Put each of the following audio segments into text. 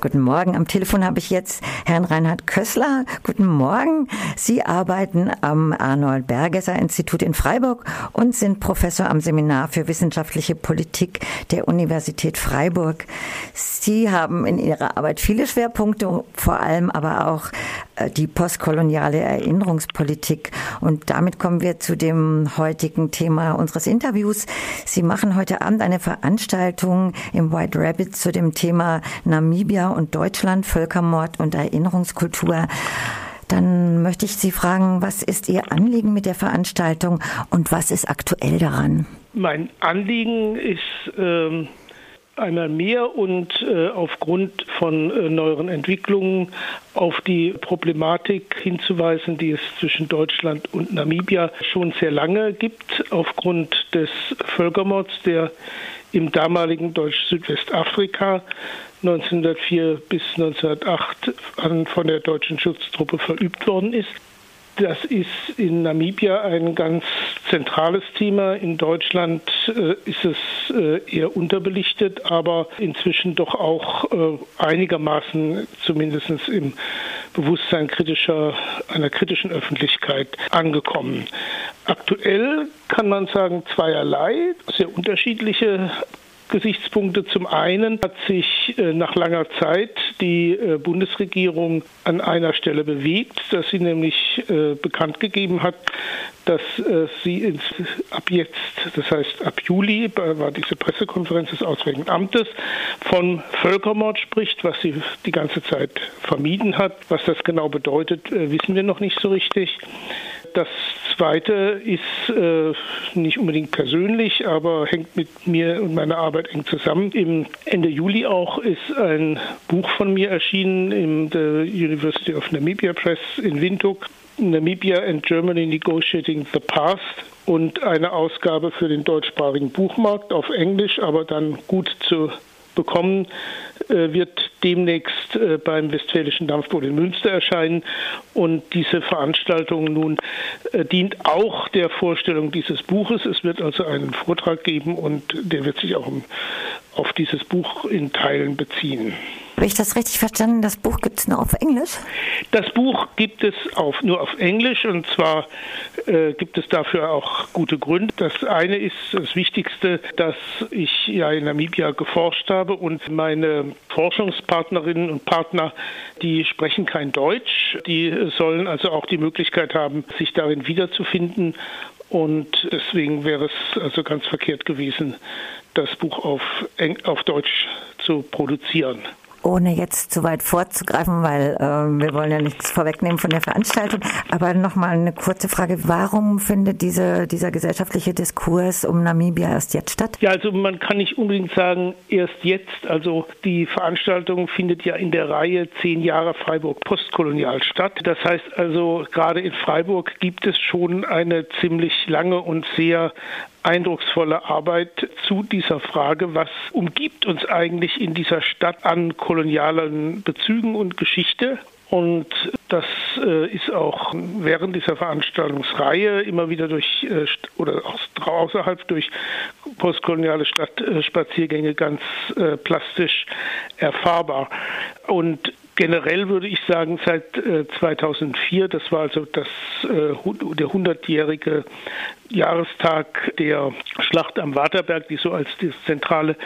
Guten Morgen. Am Telefon habe ich jetzt Herrn Reinhard Kössler. Guten Morgen. Sie arbeiten am Arnold Bergesser Institut in Freiburg und sind Professor am Seminar für wissenschaftliche Politik der Universität Freiburg. Sie haben in Ihrer Arbeit viele Schwerpunkte, vor allem aber auch äh, die postkoloniale Erinnerungspolitik. Und damit kommen wir zu dem heutigen Thema unseres Interviews. Sie machen heute Abend eine Veranstaltung im White Rabbit zu dem Thema Namibia und Deutschland, Völkermord und Erinnerungskultur. Dann möchte ich Sie fragen, was ist Ihr Anliegen mit der Veranstaltung und was ist aktuell daran? Mein Anliegen ist ähm, einmal mehr und äh, aufgrund von äh, neueren Entwicklungen auf die Problematik hinzuweisen, die es zwischen Deutschland und Namibia schon sehr lange gibt, aufgrund des Völkermords, der im damaligen Deutsch-Südwestafrika 1904 bis 1908 von der deutschen Schutztruppe verübt worden ist. Das ist in Namibia ein ganz zentrales Thema. In Deutschland äh, ist es äh, eher unterbelichtet, aber inzwischen doch auch äh, einigermaßen zumindest im Bewusstsein kritischer, einer kritischen Öffentlichkeit angekommen. Aktuell kann man sagen zweierlei, sehr unterschiedliche Gesichtspunkte. Zum einen hat sich äh, nach langer Zeit die äh, Bundesregierung an einer Stelle bewegt, dass sie nämlich äh, bekannt gegeben hat, dass sie ins, ab jetzt, das heißt ab Juli, war diese Pressekonferenz des Auswärtigen Amtes, von Völkermord spricht, was sie die ganze Zeit vermieden hat. Was das genau bedeutet, wissen wir noch nicht so richtig. Das Zweite ist äh, nicht unbedingt persönlich, aber hängt mit mir und meiner Arbeit eng zusammen. Im Ende Juli auch ist ein Buch von mir erschienen in der University of Namibia Press in Windhoek. Namibia and Germany Negotiating the Past und eine Ausgabe für den deutschsprachigen Buchmarkt auf Englisch, aber dann gut zu bekommen, äh, wird demnächst äh, beim Westfälischen Dampfboot in Münster erscheinen. Und diese Veranstaltung nun äh, dient auch der Vorstellung dieses Buches. Es wird also einen Vortrag geben und der wird sich auch auf dieses Buch in Teilen beziehen. Habe ich das richtig verstanden? Das Buch gibt es nur auf Englisch? Das Buch gibt es auf, nur auf Englisch und zwar äh, gibt es dafür auch gute Gründe. Das eine ist das Wichtigste, dass ich ja in Namibia geforscht habe und meine Forschungspartnerinnen und Partner, die sprechen kein Deutsch. Die sollen also auch die Möglichkeit haben, sich darin wiederzufinden. Und deswegen wäre es also ganz verkehrt gewesen, das Buch auf, auf Deutsch zu produzieren ohne jetzt zu weit vorzugreifen, weil äh, wir wollen ja nichts vorwegnehmen von der Veranstaltung. Aber nochmal eine kurze Frage. Warum findet diese, dieser gesellschaftliche Diskurs um Namibia erst jetzt statt? Ja, also man kann nicht unbedingt sagen, erst jetzt. Also die Veranstaltung findet ja in der Reihe zehn Jahre Freiburg postkolonial statt. Das heißt also, gerade in Freiburg gibt es schon eine ziemlich lange und sehr eindrucksvolle Arbeit zu dieser Frage, was umgibt uns eigentlich in dieser Stadt an kolonialen Bezügen und Geschichte. Und das äh, ist auch während dieser Veranstaltungsreihe immer wieder durch äh, oder auch außerhalb durch postkoloniale Stadtspaziergänge ganz äh, plastisch erfahrbar. Und generell würde ich sagen, seit 2004, das war also das, der 100-jährige Jahrestag der Schlacht am Waterberg, die so als das zentrale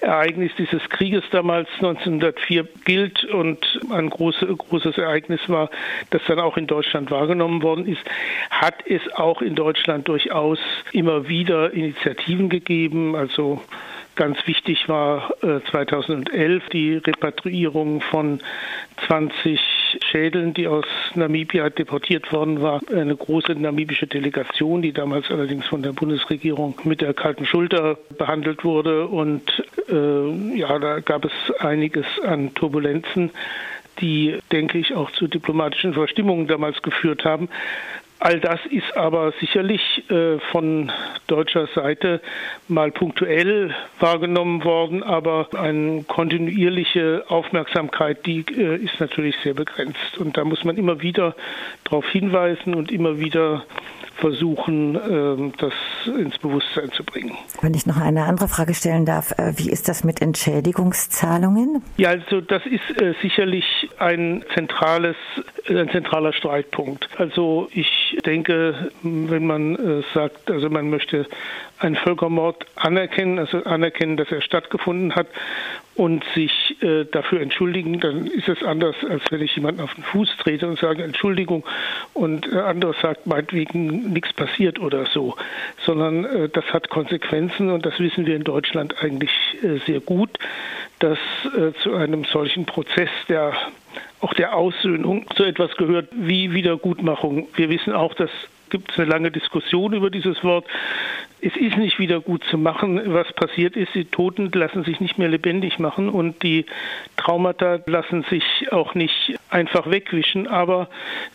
Ereignis dieses Krieges damals 1904 gilt. Und ein große, großes Ereignis war, das dann auch in Deutschland wahrgenommen worden ist, hat es auch in Deutschland durchaus immer wieder Initiativen gegeben, also Ganz wichtig war äh, 2011 die Repatriierung von 20 Schädeln, die aus Namibia deportiert worden war. Eine große namibische Delegation, die damals allerdings von der Bundesregierung mit der kalten Schulter behandelt wurde. Und äh, ja, da gab es einiges an Turbulenzen die, denke ich, auch zu diplomatischen Verstimmungen damals geführt haben. All das ist aber sicherlich äh, von deutscher Seite mal punktuell wahrgenommen worden, aber eine kontinuierliche Aufmerksamkeit, die äh, ist natürlich sehr begrenzt. Und da muss man immer wieder darauf hinweisen und immer wieder versuchen, ähm, das ins Bewusstsein zu bringen. Wenn ich noch eine andere Frage stellen darf, äh, wie ist das mit Entschädigungszahlungen? Ja, also das ist äh, sicherlich ein zentrales, äh, ein zentraler Streitpunkt. Also ich denke, wenn man sagt, also man möchte einen Völkermord anerkennen, also anerkennen, dass er stattgefunden hat und sich äh, dafür entschuldigen, dann ist es anders, als wenn ich jemanden auf den Fuß trete und sage Entschuldigung und äh, anderes sagt meinetwegen nichts passiert oder so, sondern äh, das hat Konsequenzen und das wissen wir in Deutschland eigentlich äh, sehr gut, dass äh, zu einem solchen Prozess der auch der Aussöhnung zu etwas gehört wie Wiedergutmachung. Wir wissen auch, dass gibt es eine lange Diskussion über dieses Wort. Es ist nicht wieder gut zu machen. Was passiert ist, die Toten lassen sich nicht mehr lebendig machen und die Traumata lassen sich auch nicht einfach wegwischen. Aber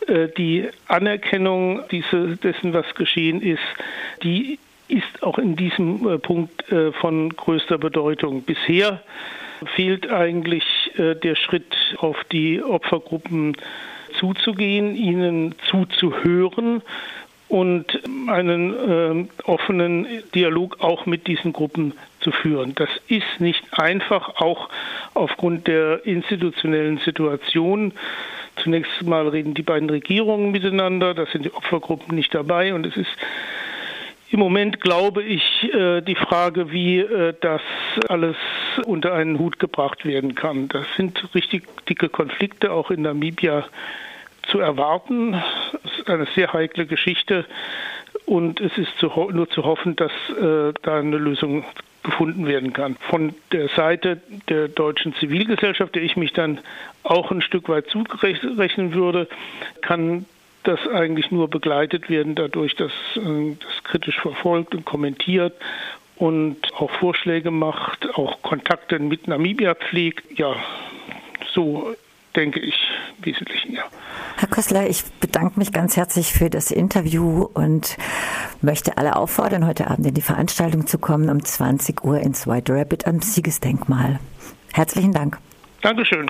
äh, die Anerkennung diese, dessen, was geschehen ist, die ist auch in diesem äh, Punkt äh, von größter Bedeutung. Bisher fehlt eigentlich äh, der Schritt auf die Opfergruppen zuzugehen, ihnen zuzuhören und einen äh, offenen Dialog auch mit diesen Gruppen zu führen. Das ist nicht einfach, auch aufgrund der institutionellen Situation. Zunächst mal reden die beiden Regierungen miteinander, da sind die Opfergruppen nicht dabei und es ist im Moment glaube ich äh, die Frage, wie äh, das alles unter einen Hut gebracht werden kann. Das sind richtig dicke Konflikte auch in Namibia zu erwarten. Das ist eine sehr heikle Geschichte und es ist zu, nur zu hoffen, dass äh, da eine Lösung gefunden werden kann. Von der Seite der deutschen Zivilgesellschaft, der ich mich dann auch ein Stück weit zurechnen würde, kann das eigentlich nur begleitet werden dadurch, dass äh, das kritisch verfolgt und kommentiert und auch Vorschläge macht, auch Kontakte mit Namibia pflegt. Ja, so denke ich Wesentlichen, ja. Herr Kössler, ich bedanke mich ganz herzlich für das Interview und möchte alle auffordern, heute Abend in die Veranstaltung zu kommen um 20 Uhr ins White Rabbit am Siegesdenkmal. Herzlichen Dank. Dankeschön.